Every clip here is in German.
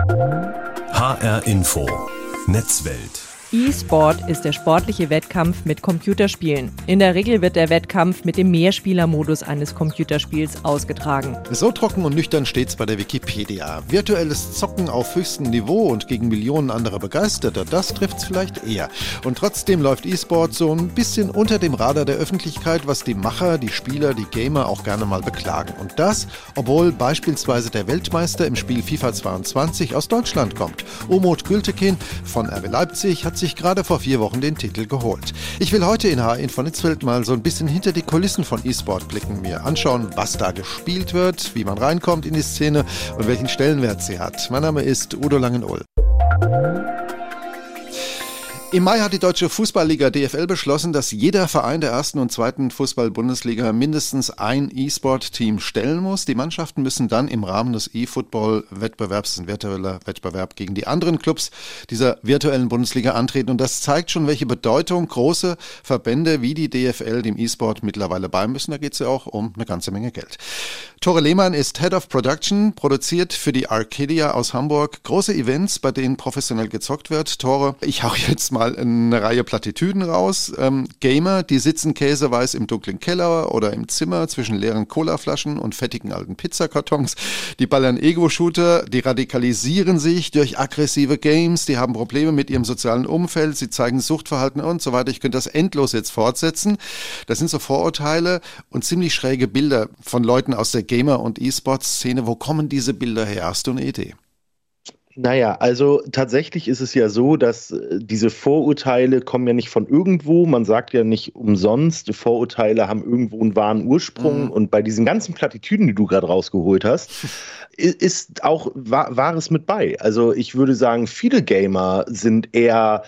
HR Info. Netzwelt. E-Sport ist der sportliche Wettkampf mit Computerspielen. In der Regel wird der Wettkampf mit dem Mehrspielermodus eines Computerspiels ausgetragen. So trocken und nüchtern steht's bei der Wikipedia. Virtuelles Zocken auf höchstem Niveau und gegen Millionen anderer Begeisterter, das trifft's vielleicht eher. Und trotzdem läuft E-Sport so ein bisschen unter dem Radar der Öffentlichkeit, was die Macher, die Spieler, die Gamer auch gerne mal beklagen. Und das, obwohl beispielsweise der Weltmeister im Spiel FIFA 22 aus Deutschland kommt. Umut Gültekin von RB Leipzig hat sich gerade vor vier Wochen den Titel geholt. Ich will heute in HN von Netzwelt mal so ein bisschen hinter die Kulissen von E-Sport blicken, mir anschauen, was da gespielt wird, wie man reinkommt in die Szene und welchen Stellenwert sie hat. Mein Name ist Udo Langenull. Im Mai hat die Deutsche Fußballliga DFL beschlossen, dass jeder Verein der ersten und zweiten Fußball-Bundesliga mindestens ein E-Sport-Team stellen muss. Die Mannschaften müssen dann im Rahmen des E-Football-Wettbewerbs, ein virtueller Wettbewerb gegen die anderen Clubs dieser virtuellen Bundesliga antreten. Und das zeigt schon, welche Bedeutung große Verbände wie die DFL dem E-Sport mittlerweile beimüssen. Da geht es ja auch um eine ganze Menge Geld. Tore Lehmann ist Head of Production, produziert für die Arcadia aus Hamburg große Events, bei denen professionell gezockt wird. Tore, ich hau jetzt mal eine Reihe Plattitüden raus. Ähm, Gamer, die sitzen käseweiß im dunklen Keller oder im Zimmer zwischen leeren Colaflaschen und fettigen alten Pizzakartons. Die ballern Ego-Shooter, die radikalisieren sich durch aggressive Games, die haben Probleme mit ihrem sozialen Umfeld, sie zeigen Suchtverhalten und so weiter. Ich könnte das endlos jetzt fortsetzen. Das sind so Vorurteile und ziemlich schräge Bilder von Leuten aus der Gamer- und E-Sport-Szene. Wo kommen diese Bilder her? Hast du eine Idee? Naja, also tatsächlich ist es ja so, dass äh, diese Vorurteile kommen ja nicht von irgendwo. Man sagt ja nicht umsonst, Vorurteile haben irgendwo einen wahren Ursprung. Mhm. Und bei diesen ganzen Plattitüden, die du gerade rausgeholt hast, ist auch Wahres mit bei. Also ich würde sagen, viele Gamer sind eher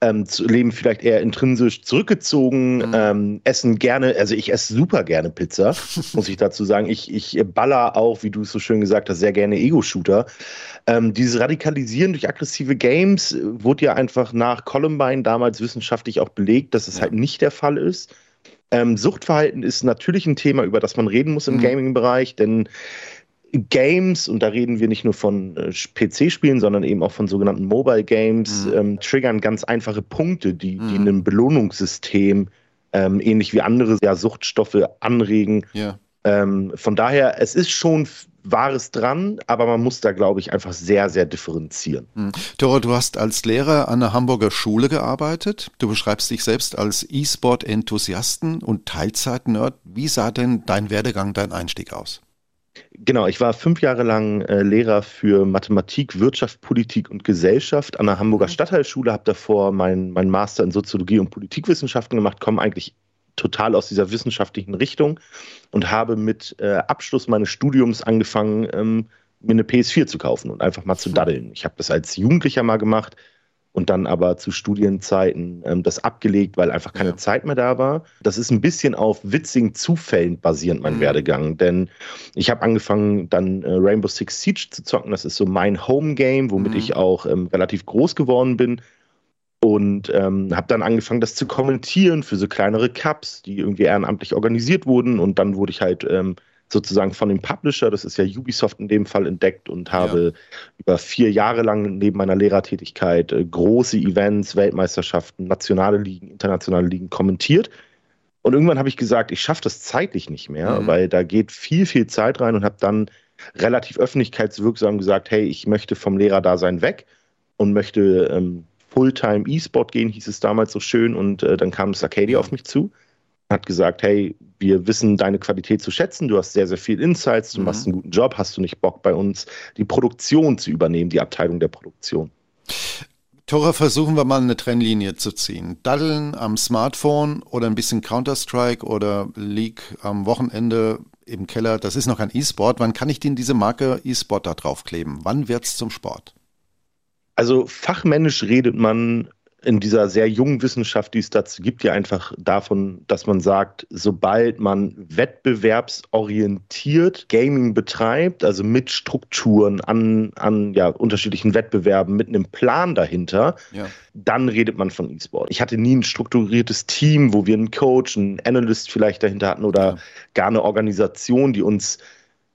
ähm, leben vielleicht eher intrinsisch zurückgezogen, mhm. ähm, essen gerne, also ich esse super gerne Pizza, muss ich dazu sagen. Ich, ich baller auch, wie du es so schön gesagt hast, sehr gerne Ego-Shooter. Ähm, dieses Radikalisieren durch aggressive Games äh, wurde ja einfach nach Columbine damals wissenschaftlich auch belegt, dass es ja. halt nicht der Fall ist. Ähm, Suchtverhalten ist natürlich ein Thema, über das man reden muss im mhm. Gaming-Bereich, denn Games, und da reden wir nicht nur von äh, PC-Spielen, sondern eben auch von sogenannten Mobile Games, mhm. ähm, triggern ganz einfache Punkte, die, die mhm. ein Belohnungssystem ähm, ähnlich wie andere ja, Suchtstoffe anregen. Ja. Ähm, von daher, es ist schon Wahres dran, aber man muss da, glaube ich, einfach sehr, sehr differenzieren. Mhm. Tore, du hast als Lehrer an der Hamburger Schule gearbeitet. Du beschreibst dich selbst als E-Sport-Enthusiasten und Teilzeit-Nerd. Wie sah denn dein Werdegang, dein Einstieg aus? Genau, ich war fünf Jahre lang äh, Lehrer für Mathematik, Wirtschaft, Politik und Gesellschaft an der Hamburger mhm. Stadtteilschule, habe davor meinen mein Master in Soziologie und Politikwissenschaften gemacht, komme eigentlich total aus dieser wissenschaftlichen Richtung und habe mit äh, Abschluss meines Studiums angefangen, ähm, mir eine PS4 zu kaufen und einfach mal zu mhm. daddeln. Ich habe das als Jugendlicher mal gemacht, und dann aber zu Studienzeiten ähm, das abgelegt, weil einfach keine ja. Zeit mehr da war. Das ist ein bisschen auf witzigen Zufällen basierend, mein mhm. Werdegang. Denn ich habe angefangen, dann äh, Rainbow Six Siege zu zocken. Das ist so mein Home-Game, womit mhm. ich auch ähm, relativ groß geworden bin. Und ähm, habe dann angefangen, das zu kommentieren für so kleinere Cups, die irgendwie ehrenamtlich organisiert wurden. Und dann wurde ich halt ähm, sozusagen von dem Publisher, das ist ja Ubisoft in dem Fall, entdeckt und habe ja. über vier Jahre lang neben meiner Lehrertätigkeit äh, große Events, Weltmeisterschaften, nationale Ligen, internationale Ligen kommentiert. Und irgendwann habe ich gesagt, ich schaffe das zeitlich nicht mehr, mhm. weil da geht viel, viel Zeit rein und habe dann relativ öffentlichkeitswirksam gesagt, hey, ich möchte vom Lehrerdasein weg und möchte ähm, Fulltime E-Sport gehen, hieß es damals so schön. Und äh, dann kam das Arcadia auf mich zu hat gesagt, hey, wir wissen deine Qualität zu schätzen, du hast sehr, sehr viel Insights, du mhm. machst einen guten Job, hast du nicht Bock bei uns die Produktion zu übernehmen, die Abteilung der Produktion. Tora, versuchen wir mal eine Trennlinie zu ziehen. Daddeln am Smartphone oder ein bisschen Counter-Strike oder League am Wochenende im Keller, das ist noch ein E-Sport. Wann kann ich denn diese Marke E-Sport da draufkleben? Wann wird es zum Sport? Also fachmännisch redet man in dieser sehr jungen Wissenschaft, die es dazu gibt, ja einfach davon, dass man sagt, sobald man wettbewerbsorientiert Gaming betreibt, also mit Strukturen an, an ja, unterschiedlichen Wettbewerben, mit einem Plan dahinter, ja. dann redet man von E-Sport. Ich hatte nie ein strukturiertes Team, wo wir einen Coach, einen Analyst vielleicht dahinter hatten oder ja. gar eine Organisation, die uns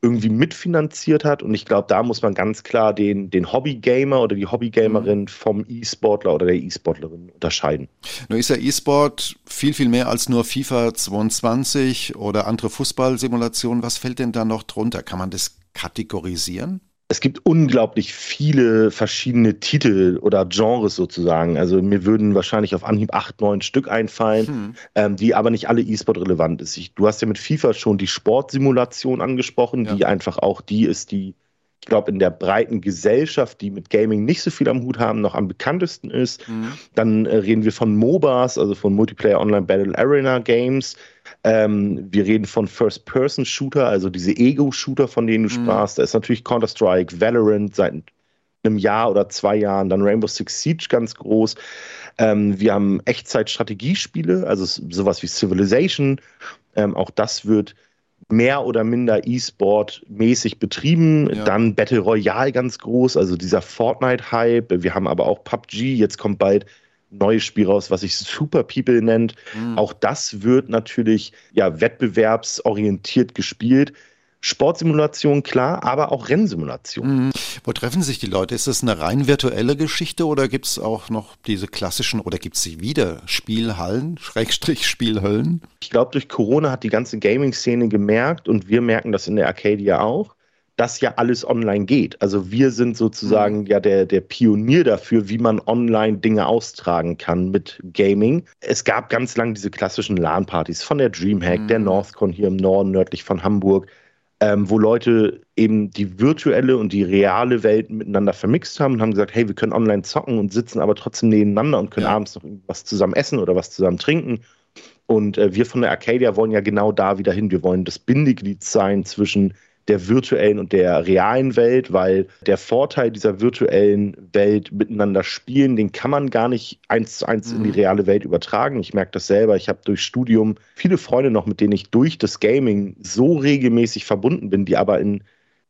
irgendwie mitfinanziert hat. Und ich glaube, da muss man ganz klar den, den Hobbygamer oder die Hobbygamerin mhm. vom E-Sportler oder der E-Sportlerin unterscheiden. Nur ist ja E-Sport viel, viel mehr als nur FIFA 22 oder andere Fußballsimulationen. Was fällt denn da noch drunter? Kann man das kategorisieren? Es gibt unglaublich viele verschiedene Titel oder Genres sozusagen. Also mir würden wahrscheinlich auf Anhieb acht, neun Stück einfallen, hm. ähm, die aber nicht alle E-Sport relevant ist. Ich, du hast ja mit FIFA schon die Sportsimulation angesprochen, ja. die einfach auch die ist, die ich glaube, in der breiten Gesellschaft, die mit Gaming nicht so viel am Hut haben, noch am bekanntesten ist. Mhm. Dann äh, reden wir von MOBAs, also von Multiplayer Online Battle Arena Games. Ähm, wir reden von First-Person-Shooter, also diese Ego-Shooter, von denen du mhm. sprachst. Da ist natürlich Counter-Strike, Valorant seit einem Jahr oder zwei Jahren, dann Rainbow Six Siege ganz groß. Ähm, wir haben Echtzeit-Strategiespiele, also sowas wie Civilization. Ähm, auch das wird mehr oder minder E-Sport-mäßig betrieben. Ja. Dann Battle Royale ganz groß, also dieser Fortnite-Hype. Wir haben aber auch PUBG, jetzt kommt bald neues Spiel raus, was sich Super People nennt. Mhm. Auch das wird natürlich ja, wettbewerbsorientiert gespielt. Sportsimulation, klar, aber auch Rennsimulation. Mhm. Wo treffen sich die Leute? Ist das eine rein virtuelle Geschichte oder gibt es auch noch diese klassischen oder gibt es sie wieder Spielhallen, Schrägstrich Spielhöllen? Ich glaube, durch Corona hat die ganze Gaming-Szene gemerkt und wir merken das in der Arcadia auch, dass ja alles online geht. Also wir sind sozusagen mhm. ja der, der Pionier dafür, wie man online Dinge austragen kann mit Gaming. Es gab ganz lange diese klassischen LAN-Partys von der Dreamhack, mhm. der Northcon hier im Norden, nördlich von Hamburg ähm, wo Leute eben die virtuelle und die reale Welt miteinander vermixt haben und haben gesagt, hey, wir können online zocken und sitzen aber trotzdem nebeneinander und können ja. abends noch was zusammen essen oder was zusammen trinken. Und äh, wir von der Arcadia wollen ja genau da wieder hin. Wir wollen das Bindeglied sein zwischen der virtuellen und der realen Welt, weil der Vorteil dieser virtuellen Welt miteinander spielen, den kann man gar nicht eins zu eins in die mhm. reale Welt übertragen. Ich merke das selber. Ich habe durch Studium viele Freunde noch, mit denen ich durch das Gaming so regelmäßig verbunden bin, die aber in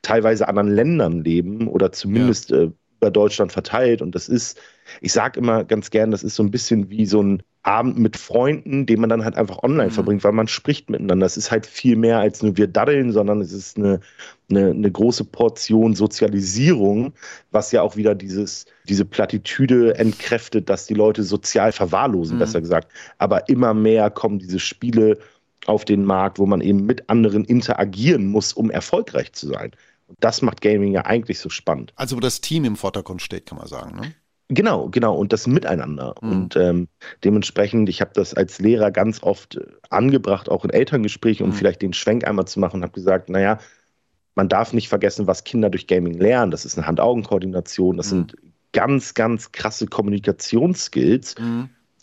teilweise anderen Ländern leben oder zumindest ja. äh, über Deutschland verteilt. Und das ist, ich sage immer ganz gern, das ist so ein bisschen wie so ein Abend mit Freunden, den man dann halt einfach online mhm. verbringt, weil man spricht miteinander. Es ist halt viel mehr als nur wir daddeln, sondern es ist eine, eine, eine große Portion Sozialisierung, was ja auch wieder dieses, diese Plattitüde entkräftet, dass die Leute sozial verwahrlosen, mhm. besser gesagt. Aber immer mehr kommen diese Spiele auf den Markt, wo man eben mit anderen interagieren muss, um erfolgreich zu sein. Und das macht Gaming ja eigentlich so spannend. Also wo das Team im Vordergrund steht, kann man sagen, ne? Genau, genau. Und das Miteinander. Mhm. Und ähm, dementsprechend, ich habe das als Lehrer ganz oft äh, angebracht, auch in Elterngesprächen, um mhm. vielleicht den Schwenk einmal zu machen und habe gesagt, naja, man darf nicht vergessen, was Kinder durch Gaming lernen. Das ist eine Hand-Augen-Koordination, das mhm. sind ganz, ganz krasse Kommunikationsskills.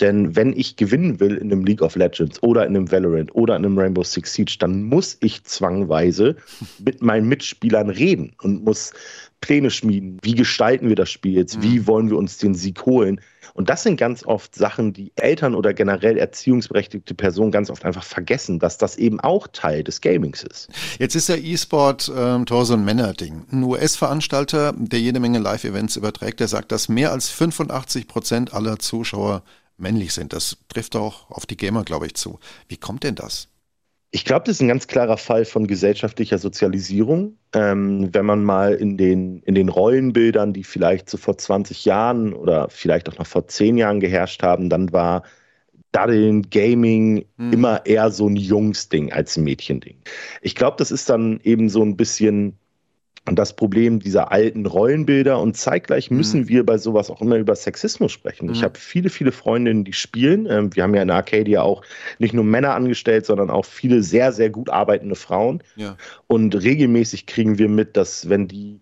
Denn wenn ich gewinnen will in einem League of Legends oder in einem Valorant oder in einem Rainbow Six Siege, dann muss ich zwangweise mit meinen Mitspielern reden und muss Pläne schmieden. Wie gestalten wir das Spiel jetzt? Wie mhm. wollen wir uns den Sieg holen? Und das sind ganz oft Sachen, die Eltern oder generell erziehungsberechtigte Personen ganz oft einfach vergessen, dass das eben auch Teil des Gamings ist. Jetzt ist der E-Sport ähm, Tor so ein Männerding. Ein US-Veranstalter, der jede Menge Live-Events überträgt, der sagt, dass mehr als 85 Prozent aller Zuschauer männlich sind. Das trifft auch auf die Gamer, glaube ich, zu. Wie kommt denn das? Ich glaube, das ist ein ganz klarer Fall von gesellschaftlicher Sozialisierung. Ähm, wenn man mal in den, in den Rollenbildern, die vielleicht so vor 20 Jahren oder vielleicht auch noch vor 10 Jahren geherrscht haben, dann war Daddeln, Gaming hm. immer eher so ein Jungsding als ein Mädchending. Ich glaube, das ist dann eben so ein bisschen das Problem dieser alten Rollenbilder und zeitgleich mhm. müssen mhm. wir bei sowas auch immer über Sexismus sprechen. Mhm. Ich habe viele, viele Freundinnen, die spielen. Ähm, wir haben ja in Arcadia auch nicht nur Männer angestellt, sondern auch viele sehr, sehr gut arbeitende Frauen. Ja. Und regelmäßig kriegen wir mit, dass wenn die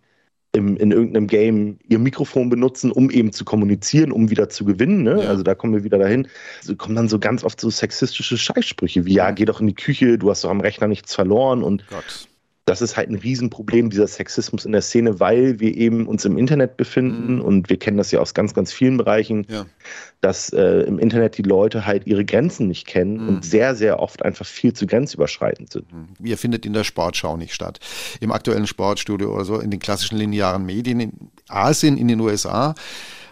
im, in irgendeinem Game ihr Mikrofon benutzen, um eben zu kommunizieren, um wieder zu gewinnen. Ne? Ja. Also da kommen wir wieder dahin. Also kommen dann so ganz oft so sexistische Scheißsprüche wie, ja, geh doch in die Küche, du hast doch am Rechner nichts verloren und Gott das ist halt ein Riesenproblem, dieser Sexismus in der Szene, weil wir eben uns im Internet befinden mhm. und wir kennen das ja aus ganz, ganz vielen Bereichen, ja. dass äh, im Internet die Leute halt ihre Grenzen nicht kennen mhm. und sehr, sehr oft einfach viel zu grenzüberschreitend sind. Mhm. Ihr findet in der Sportschau nicht statt. Im aktuellen Sportstudio oder so, in den klassischen linearen Medien, in Asien, in den USA,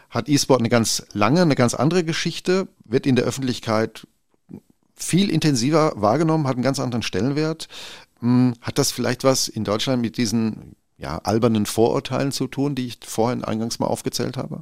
hat E-Sport eine ganz lange, eine ganz andere Geschichte, wird in der Öffentlichkeit viel intensiver wahrgenommen, hat einen ganz anderen Stellenwert. Hm, hat das vielleicht was in Deutschland mit diesen ja, albernen Vorurteilen zu tun, die ich vorhin eingangs mal aufgezählt habe?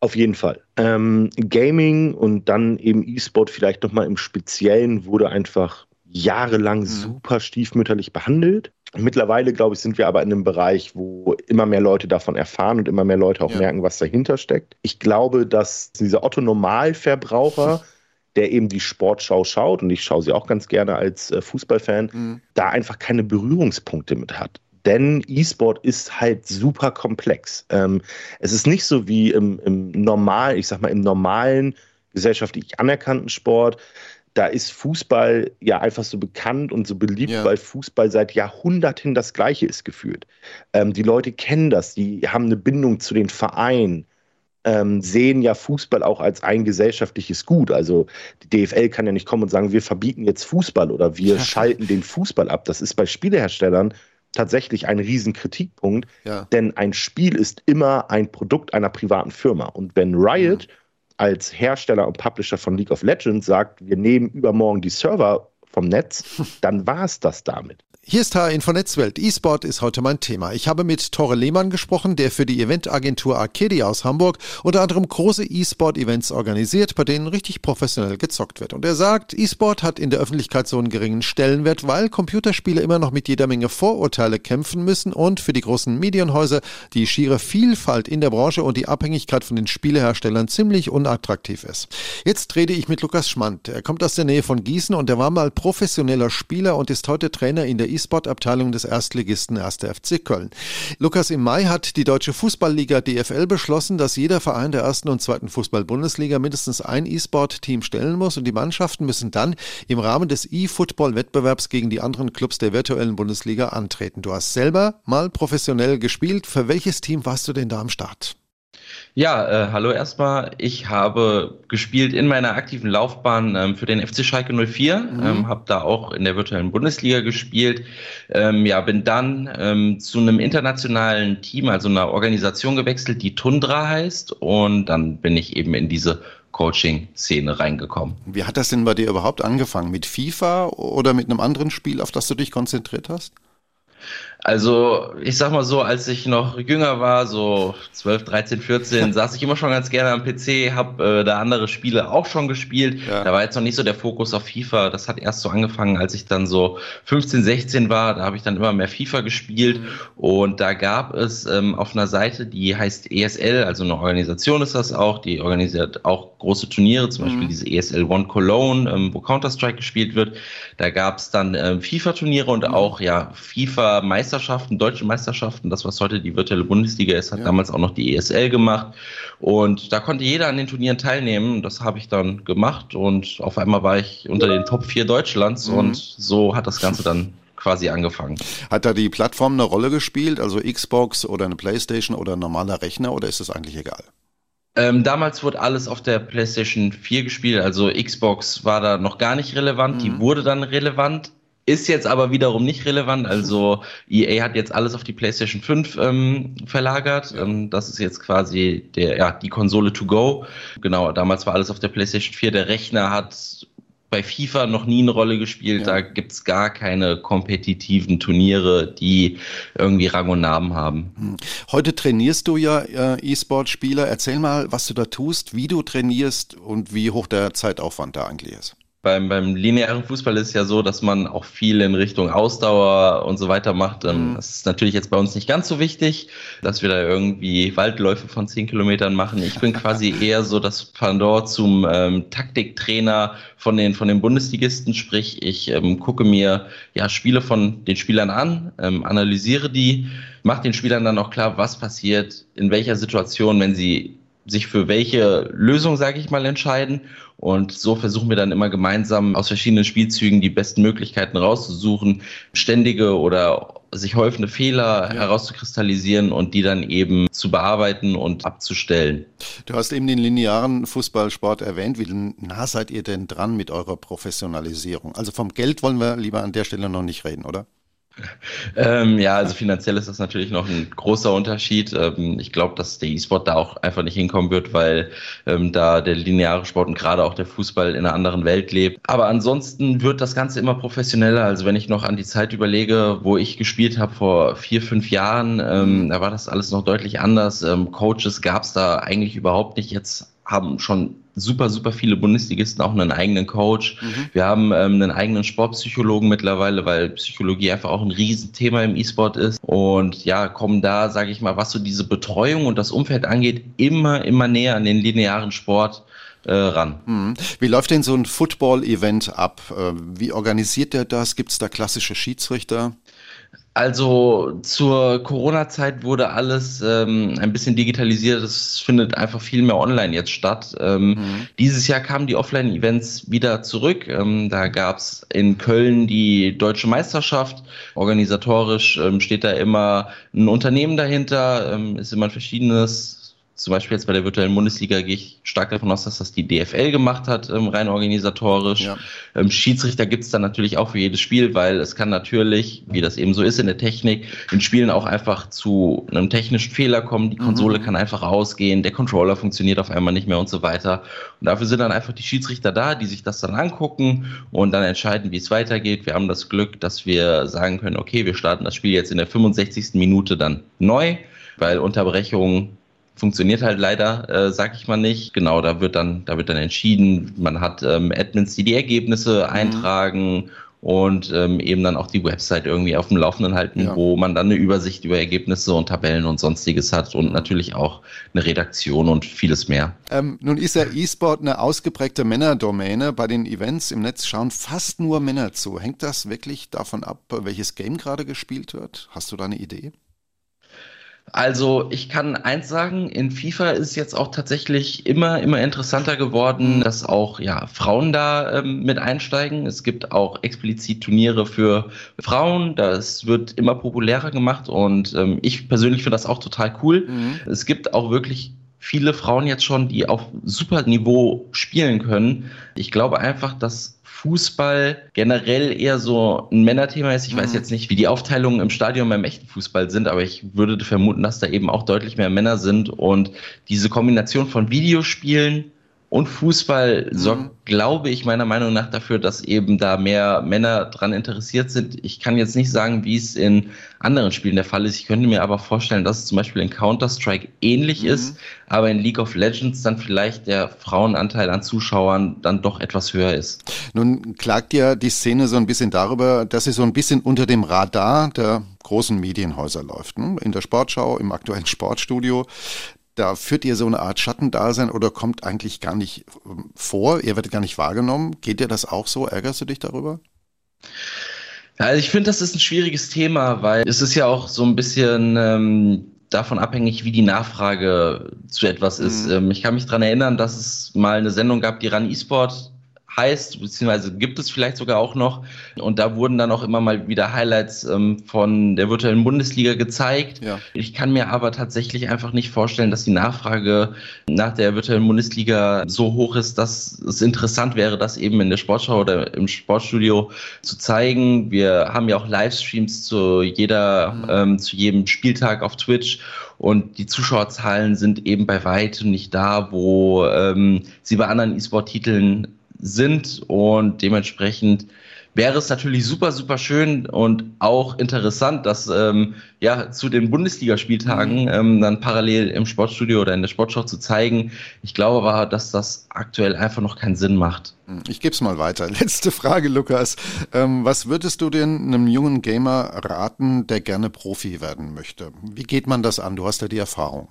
Auf jeden Fall. Ähm, Gaming und dann eben E-Sport vielleicht nochmal im Speziellen wurde einfach jahrelang mhm. super stiefmütterlich behandelt. Mittlerweile, glaube ich, sind wir aber in einem Bereich, wo immer mehr Leute davon erfahren und immer mehr Leute auch ja. merken, was dahinter steckt. Ich glaube, dass dieser Otto-Normalverbraucher, der eben die Sportschau schaut, und ich schaue sie auch ganz gerne als äh, Fußballfan, mhm. da einfach keine Berührungspunkte mit hat. Denn E-Sport ist halt super komplex. Ähm, es ist nicht so wie im, im normal, ich sag mal, im normalen gesellschaftlich anerkannten Sport, da ist Fußball ja einfach so bekannt und so beliebt, ja. weil Fußball seit Jahrhunderten das Gleiche ist gefühlt. Ähm, die Leute kennen das, die haben eine Bindung zu den Vereinen, ähm, sehen ja Fußball auch als ein gesellschaftliches Gut. Also die DFL kann ja nicht kommen und sagen, wir verbieten jetzt Fußball oder wir ja. schalten den Fußball ab. Das ist bei Spieleherstellern tatsächlich ein Riesenkritikpunkt, ja. denn ein Spiel ist immer ein Produkt einer privaten Firma. Und wenn Riot mhm als Hersteller und Publisher von League of Legends sagt, wir nehmen übermorgen die Server vom Netz, dann war es das damit. Hier ist HR Info Netzwelt. E-Sport ist heute mein Thema. Ich habe mit Tore Lehmann gesprochen, der für die Eventagentur Arcadia aus Hamburg unter anderem große E-Sport-Events organisiert, bei denen richtig professionell gezockt wird. Und er sagt, E-Sport hat in der Öffentlichkeit so einen geringen Stellenwert, weil Computerspiele immer noch mit jeder Menge Vorurteile kämpfen müssen und für die großen Medienhäuser die schiere Vielfalt in der Branche und die Abhängigkeit von den Spieleherstellern ziemlich unattraktiv ist. Jetzt rede ich mit Lukas Schmand. Er kommt aus der Nähe von Gießen und er war mal professioneller Spieler und ist heute Trainer in der e E-Sport-Abteilung des Erstligisten 1. FC Köln. Lukas, im Mai hat die Deutsche Fußballliga DFL beschlossen, dass jeder Verein der ersten und zweiten Fußball-Bundesliga mindestens ein E-Sport-Team stellen muss und die Mannschaften müssen dann im Rahmen des E-Football-Wettbewerbs gegen die anderen Clubs der virtuellen Bundesliga antreten. Du hast selber mal professionell gespielt. Für welches Team warst du denn da am Start? Ja, äh, hallo erstmal. Ich habe gespielt in meiner aktiven Laufbahn ähm, für den FC Schalke 04, mhm. ähm, habe da auch in der virtuellen Bundesliga gespielt. Ähm, ja, bin dann ähm, zu einem internationalen Team, also einer Organisation gewechselt, die Tundra heißt. Und dann bin ich eben in diese Coaching-Szene reingekommen. Wie hat das denn bei dir überhaupt angefangen? Mit FIFA oder mit einem anderen Spiel, auf das du dich konzentriert hast? Also, ich sag mal so, als ich noch jünger war, so 12, 13, 14, saß ich immer schon ganz gerne am PC, habe äh, da andere Spiele auch schon gespielt. Ja. Da war jetzt noch nicht so der Fokus auf FIFA. Das hat erst so angefangen, als ich dann so 15, 16 war. Da habe ich dann immer mehr FIFA gespielt. Mhm. Und da gab es ähm, auf einer Seite, die heißt ESL, also eine Organisation ist das auch, die organisiert auch große Turniere, zum Beispiel mhm. diese ESL One Cologne, ähm, wo Counter-Strike gespielt wird. Da gab es dann ähm, FIFA-Turniere und mhm. auch ja FIFA-Meister Meisterschaften, deutsche Meisterschaften, das was heute die virtuelle Bundesliga ist, hat ja. damals auch noch die ESL gemacht. Und da konnte jeder an den Turnieren teilnehmen. Das habe ich dann gemacht und auf einmal war ich unter den Top 4 Deutschlands mhm. und so hat das Ganze dann quasi angefangen. Hat da die Plattform eine Rolle gespielt, also Xbox oder eine Playstation oder ein normaler Rechner oder ist es eigentlich egal? Ähm, damals wurde alles auf der PlayStation 4 gespielt, also Xbox war da noch gar nicht relevant, mhm. die wurde dann relevant. Ist jetzt aber wiederum nicht relevant. Also EA hat jetzt alles auf die PlayStation 5 ähm, verlagert. Ähm, das ist jetzt quasi der, ja, die Konsole to go. Genau, damals war alles auf der PlayStation 4. Der Rechner hat bei FIFA noch nie eine Rolle gespielt. Ja. Da gibt's gar keine kompetitiven Turniere, die irgendwie Rang und Namen haben. Hm. Heute trainierst du ja äh, E-Sport-Spieler. Erzähl mal, was du da tust, wie du trainierst und wie hoch der Zeitaufwand da eigentlich ist beim, beim linearen Fußball ist es ja so, dass man auch viel in Richtung Ausdauer und so weiter macht. Ähm, mhm. Das ist natürlich jetzt bei uns nicht ganz so wichtig, dass wir da irgendwie Waldläufe von zehn Kilometern machen. Ich bin quasi eher so das Pendant zum ähm, Taktiktrainer von den, von den Bundesligisten. Sprich, ich ähm, gucke mir ja Spiele von den Spielern an, ähm, analysiere die, mache den Spielern dann auch klar, was passiert, in welcher Situation, wenn sie sich für welche Lösung, sage ich mal, entscheiden. Und so versuchen wir dann immer gemeinsam aus verschiedenen Spielzügen die besten Möglichkeiten rauszusuchen, ständige oder sich häufende Fehler ja. herauszukristallisieren und die dann eben zu bearbeiten und abzustellen. Du hast eben den linearen Fußballsport erwähnt. Wie nah seid ihr denn dran mit eurer Professionalisierung? Also vom Geld wollen wir lieber an der Stelle noch nicht reden, oder? Ähm, ja, also finanziell ist das natürlich noch ein großer Unterschied. Ähm, ich glaube, dass der E-Sport da auch einfach nicht hinkommen wird, weil ähm, da der lineare Sport und gerade auch der Fußball in einer anderen Welt lebt. Aber ansonsten wird das Ganze immer professioneller. Also wenn ich noch an die Zeit überlege, wo ich gespielt habe vor vier, fünf Jahren, ähm, da war das alles noch deutlich anders. Ähm, Coaches gab es da eigentlich überhaupt nicht. Jetzt haben schon super, super viele Bundesligisten auch einen eigenen Coach. Mhm. Wir haben ähm, einen eigenen Sportpsychologen mittlerweile, weil Psychologie einfach auch ein Riesenthema im E-Sport ist. Und ja, kommen da, sage ich mal, was so diese Betreuung und das Umfeld angeht, immer, immer näher an den linearen Sport. Äh, ran. Mhm. Wie läuft denn so ein Football-Event ab? Äh, wie organisiert der das? Gibt es da klassische Schiedsrichter? Also zur Corona-Zeit wurde alles ähm, ein bisschen digitalisiert. Es findet einfach viel mehr online jetzt statt. Ähm, mhm. Dieses Jahr kamen die Offline-Events wieder zurück. Ähm, da gab es in Köln die deutsche Meisterschaft. Organisatorisch ähm, steht da immer ein Unternehmen dahinter, ähm, ist immer ein verschiedenes zum Beispiel jetzt bei der virtuellen Bundesliga gehe ich stark davon aus, dass das die DFL gemacht hat, ähm, rein organisatorisch. Ja. Ähm, Schiedsrichter gibt es dann natürlich auch für jedes Spiel, weil es kann natürlich, wie das eben so ist in der Technik, in Spielen auch einfach zu einem technischen Fehler kommen. Die Konsole mhm. kann einfach ausgehen, der Controller funktioniert auf einmal nicht mehr und so weiter. Und dafür sind dann einfach die Schiedsrichter da, die sich das dann angucken und dann entscheiden, wie es weitergeht. Wir haben das Glück, dass wir sagen können, okay, wir starten das Spiel jetzt in der 65. Minute dann neu, weil Unterbrechungen funktioniert halt leider, äh, sag ich mal nicht. Genau, da wird dann, da wird dann entschieden. Man hat ähm, Admins, die die Ergebnisse mhm. eintragen und ähm, eben dann auch die Website irgendwie auf dem Laufenden halten, ja. wo man dann eine Übersicht über Ergebnisse und Tabellen und sonstiges hat und natürlich auch eine Redaktion und vieles mehr. Ähm, nun ist der E-Sport eine ausgeprägte Männerdomäne. Bei den Events im Netz schauen fast nur Männer zu. Hängt das wirklich davon ab, welches Game gerade gespielt wird? Hast du da eine Idee? Also ich kann eins sagen, in FIFA ist jetzt auch tatsächlich immer, immer interessanter geworden, dass auch ja, Frauen da ähm, mit einsteigen. Es gibt auch explizit Turniere für Frauen, das wird immer populärer gemacht und ähm, ich persönlich finde das auch total cool. Mhm. Es gibt auch wirklich viele Frauen jetzt schon, die auf super Niveau spielen können. Ich glaube einfach, dass Fußball generell eher so ein Männerthema ist. Ich mhm. weiß jetzt nicht, wie die Aufteilungen im Stadion beim echten Fußball sind, aber ich würde vermuten, dass da eben auch deutlich mehr Männer sind und diese Kombination von Videospielen und Fußball mhm. sorgt, glaube ich, meiner Meinung nach dafür, dass eben da mehr Männer dran interessiert sind. Ich kann jetzt nicht sagen, wie es in anderen Spielen der Fall ist. Ich könnte mir aber vorstellen, dass es zum Beispiel in Counter-Strike ähnlich mhm. ist, aber in League of Legends dann vielleicht der Frauenanteil an Zuschauern dann doch etwas höher ist. Nun klagt ja die Szene so ein bisschen darüber, dass sie so ein bisschen unter dem Radar der großen Medienhäuser läuft. Ne? In der Sportschau, im aktuellen Sportstudio da führt ihr so eine Art Schattendasein oder kommt eigentlich gar nicht ähm, vor? Ihr werdet gar nicht wahrgenommen. Geht dir das auch so? Ärgerst du dich darüber? Also ich finde, das ist ein schwieriges Thema, weil es ist ja auch so ein bisschen ähm, davon abhängig, wie die Nachfrage zu etwas ist. Mhm. Ähm, ich kann mich daran erinnern, dass es mal eine Sendung gab, die RAN E-Sport heißt, beziehungsweise gibt es vielleicht sogar auch noch. Und da wurden dann auch immer mal wieder Highlights ähm, von der virtuellen Bundesliga gezeigt. Ja. Ich kann mir aber tatsächlich einfach nicht vorstellen, dass die Nachfrage nach der virtuellen Bundesliga so hoch ist, dass es interessant wäre, das eben in der Sportschau oder im Sportstudio zu zeigen. Wir haben ja auch Livestreams zu jeder, mhm. ähm, zu jedem Spieltag auf Twitch. Und die Zuschauerzahlen sind eben bei weitem nicht da, wo ähm, sie bei anderen E-Sport-Titeln sind und dementsprechend wäre es natürlich super, super schön und auch interessant, das ähm, ja zu den Bundesligaspieltagen mhm. ähm, dann parallel im Sportstudio oder in der Sportschau zu zeigen. Ich glaube aber, dass das aktuell einfach noch keinen Sinn macht. Ich gebe es mal weiter. Letzte Frage, Lukas. Ähm, was würdest du denn einem jungen Gamer raten, der gerne Profi werden möchte? Wie geht man das an? Du hast ja die Erfahrung.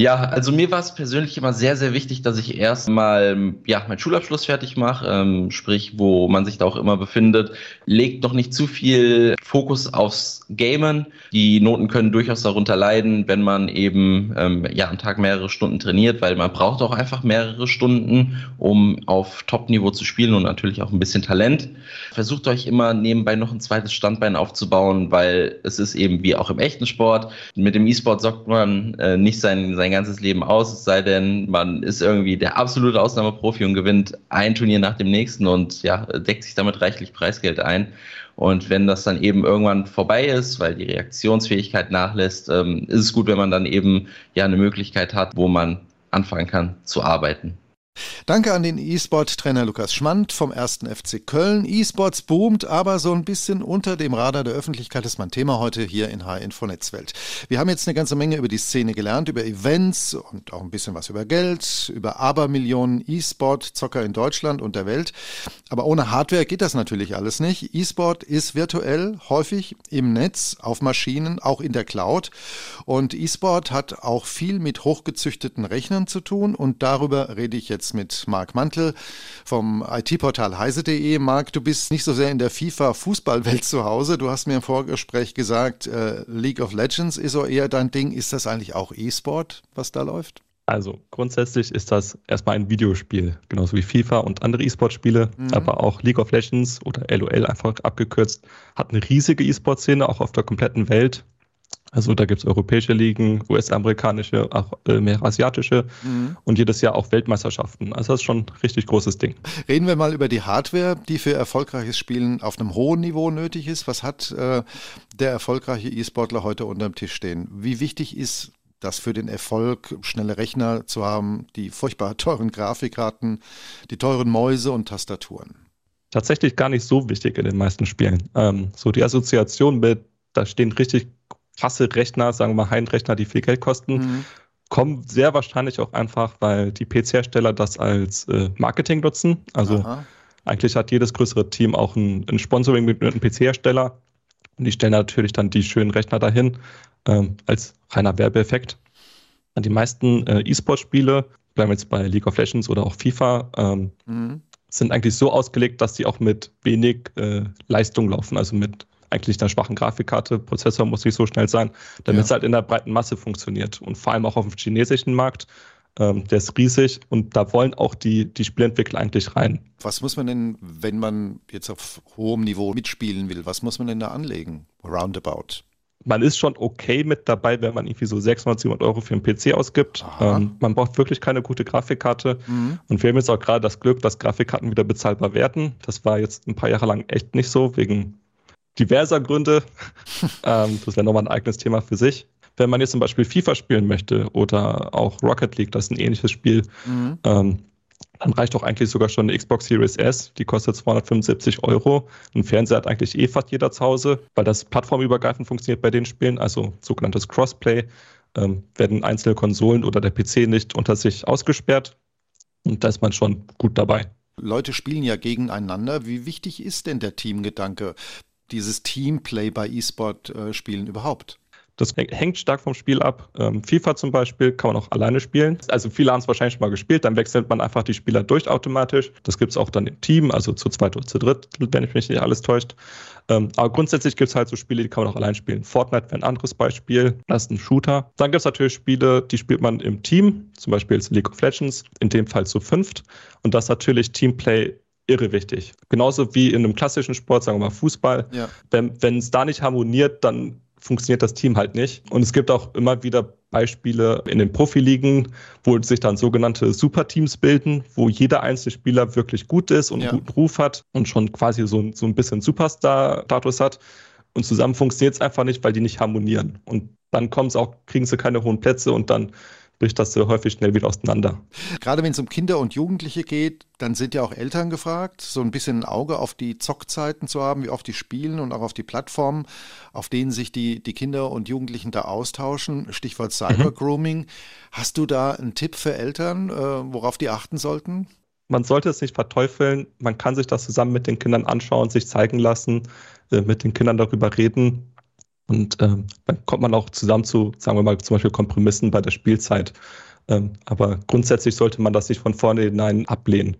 Ja, also mir war es persönlich immer sehr, sehr wichtig, dass ich erstmal ja, meinen Schulabschluss fertig mache, ähm, sprich, wo man sich da auch immer befindet. Legt doch nicht zu viel Fokus aufs Gamen. Die Noten können durchaus darunter leiden, wenn man eben ähm, ja, am Tag mehrere Stunden trainiert, weil man braucht auch einfach mehrere Stunden, um auf Top-Niveau zu spielen und natürlich auch ein bisschen Talent. Versucht euch immer nebenbei noch ein zweites Standbein aufzubauen, weil es ist eben wie auch im echten Sport. Mit dem E-Sport sorgt man äh, nicht sein, sein sein ganzes Leben aus, es sei denn, man ist irgendwie der absolute Ausnahmeprofi und gewinnt ein Turnier nach dem nächsten und ja, deckt sich damit reichlich Preisgeld ein. Und wenn das dann eben irgendwann vorbei ist, weil die Reaktionsfähigkeit nachlässt, ähm, ist es gut, wenn man dann eben ja eine Möglichkeit hat, wo man anfangen kann zu arbeiten. Danke an den E-Sport-Trainer Lukas Schmand vom 1. FC Köln. E-Sports boomt, aber so ein bisschen unter dem Radar der Öffentlichkeit ist mein Thema heute hier in H-Info Netzwelt. Wir haben jetzt eine ganze Menge über die Szene gelernt, über Events und auch ein bisschen was über Geld, über Abermillionen E-Sport-Zocker in Deutschland und der Welt. Aber ohne Hardware geht das natürlich alles nicht. E-Sport ist virtuell, häufig im Netz, auf Maschinen, auch in der Cloud. Und E-Sport hat auch viel mit hochgezüchteten Rechnern zu tun und darüber rede ich jetzt mit Marc Mantel vom IT-Portal heise.de. Marc, du bist nicht so sehr in der FIFA-Fußballwelt zu Hause. Du hast mir im Vorgespräch gesagt, äh, League of Legends ist so eher dein Ding. Ist das eigentlich auch E-Sport, was da läuft? Also grundsätzlich ist das erstmal ein Videospiel, genauso wie FIFA und andere E-Sport-Spiele, mhm. aber auch League of Legends oder LOL einfach abgekürzt, hat eine riesige E-Sport-Szene, auch auf der kompletten Welt. Also da gibt es europäische Ligen, US-amerikanische, auch äh, mehr asiatische mhm. und jedes Jahr auch Weltmeisterschaften. Also das ist schon ein richtig großes Ding. Reden wir mal über die Hardware, die für erfolgreiches Spielen auf einem hohen Niveau nötig ist. Was hat äh, der erfolgreiche E-Sportler heute unterm Tisch stehen? Wie wichtig ist das für den Erfolg, schnelle Rechner zu haben, die furchtbar teuren Grafikkarten, die teuren Mäuse und Tastaturen? Tatsächlich gar nicht so wichtig in den meisten Spielen. Ähm, so die Assoziation mit, da stehen richtig krasse Rechner, sagen wir mal High-Rechner, die viel Geld kosten, mhm. kommen sehr wahrscheinlich auch einfach, weil die PC-Hersteller das als äh, Marketing nutzen. Also Aha. eigentlich hat jedes größere Team auch ein, ein Sponsoring mit, mit einem PC-Hersteller. Und die stellen natürlich dann die schönen Rechner dahin ähm, als reiner Werbeeffekt. Die meisten äh, E-Sport-Spiele, bleiben jetzt bei League of Legends oder auch FIFA, ähm, mhm. sind eigentlich so ausgelegt, dass sie auch mit wenig äh, Leistung laufen, also mit eigentlich einer schwachen Grafikkarte. Prozessor muss nicht so schnell sein, damit ja. es halt in der breiten Masse funktioniert. Und vor allem auch auf dem chinesischen Markt. Ähm, der ist riesig und da wollen auch die, die Spielentwickler eigentlich rein. Was muss man denn, wenn man jetzt auf hohem Niveau mitspielen will, was muss man denn da anlegen? Roundabout man ist schon okay mit dabei, wenn man irgendwie so 600, 700 Euro für einen PC ausgibt. Ähm, man braucht wirklich keine gute Grafikkarte. Mhm. Und wir haben jetzt auch gerade das Glück, dass Grafikkarten wieder bezahlbar werden. Das war jetzt ein paar Jahre lang echt nicht so, wegen diverser Gründe. ähm, das wäre nochmal ein eigenes Thema für sich. Wenn man jetzt zum Beispiel FIFA spielen möchte oder auch Rocket League, das ist ein ähnliches Spiel, mhm. ähm, dann reicht doch eigentlich sogar schon eine Xbox Series S, die kostet 275 Euro. Ein Fernseher hat eigentlich eh fast jeder zu Hause, weil das plattformübergreifend funktioniert bei den Spielen, also sogenanntes Crossplay, ähm, werden einzelne Konsolen oder der PC nicht unter sich ausgesperrt. Und da ist man schon gut dabei. Leute spielen ja gegeneinander. Wie wichtig ist denn der Teamgedanke? Dieses Teamplay bei E-Sport-Spielen überhaupt? Das hängt stark vom Spiel ab. Ähm, FIFA zum Beispiel kann man auch alleine spielen. Also viele haben es wahrscheinlich schon mal gespielt, dann wechselt man einfach die Spieler durch automatisch. Das gibt es auch dann im Team, also zu zweit oder zu dritt, wenn ich mich nicht alles täuscht. Ähm, aber grundsätzlich gibt es halt so Spiele, die kann man auch allein spielen. Fortnite wäre ein anderes Beispiel, das ist ein Shooter. Dann gibt es natürlich Spiele, die spielt man im Team, zum Beispiel League of Legends, in dem Fall zu fünft. Und das natürlich Teamplay irre wichtig. Genauso wie in einem klassischen Sport, sagen wir mal Fußball. Ja. Wenn es da nicht harmoniert, dann funktioniert das Team halt nicht. Und es gibt auch immer wieder Beispiele in den Profiligen, wo sich dann sogenannte Superteams bilden, wo jeder einzelne Spieler wirklich gut ist und ja. einen guten Ruf hat und schon quasi so, so ein bisschen Superstar-Status hat. Und zusammen funktioniert es einfach nicht, weil die nicht harmonieren. Und dann kommen auch, kriegen sie keine hohen Plätze und dann bricht das so häufig schnell wieder auseinander. Gerade wenn es um Kinder und Jugendliche geht, dann sind ja auch Eltern gefragt, so ein bisschen ein Auge auf die Zockzeiten zu haben, wie oft die spielen und auch auf die Plattformen, auf denen sich die, die Kinder und Jugendlichen da austauschen. Stichwort Cybergrooming. Mhm. Hast du da einen Tipp für Eltern, äh, worauf die achten sollten? Man sollte es nicht verteufeln. Man kann sich das zusammen mit den Kindern anschauen, sich zeigen lassen, äh, mit den Kindern darüber reden. Und ähm, dann kommt man auch zusammen zu, sagen wir mal, zum Beispiel Kompromissen bei der Spielzeit. Ähm, aber grundsätzlich sollte man das nicht von vornherein ablehnen.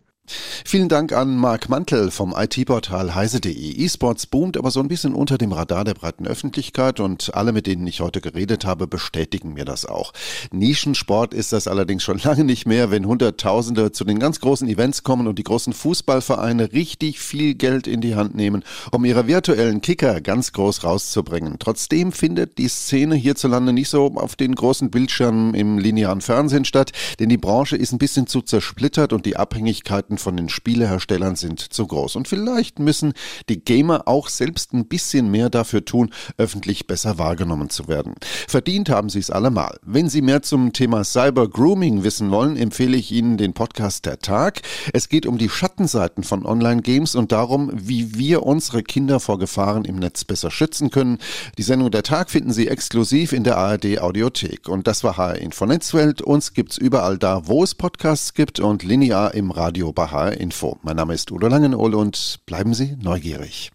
Vielen Dank an Marc Mantel vom IT-Portal heise.de. E-Sports boomt aber so ein bisschen unter dem Radar der breiten Öffentlichkeit und alle, mit denen ich heute geredet habe, bestätigen mir das auch. Nischensport ist das allerdings schon lange nicht mehr, wenn Hunderttausende zu den ganz großen Events kommen und die großen Fußballvereine richtig viel Geld in die Hand nehmen, um ihre virtuellen Kicker ganz groß rauszubringen. Trotzdem findet die Szene hierzulande nicht so auf den großen Bildschirmen im linearen Fernsehen statt, denn die Branche ist ein bisschen zu zersplittert und die Abhängigkeiten von den Spieleherstellern sind zu groß. Und vielleicht müssen die Gamer auch selbst ein bisschen mehr dafür tun, öffentlich besser wahrgenommen zu werden. Verdient haben sie es allemal. Wenn Sie mehr zum Thema Cyber Grooming wissen wollen, empfehle ich Ihnen den Podcast Der Tag. Es geht um die Schattenseiten von Online-Games und darum, wie wir unsere Kinder vor Gefahren im Netz besser schützen können. Die Sendung Der Tag finden Sie exklusiv in der ARD Audiothek. Und das war HR Info Netzwelt. Uns gibt's überall da, wo es Podcasts gibt und linear im Radio bei HR Info. Mein Name ist Udo Langenohl und bleiben Sie neugierig.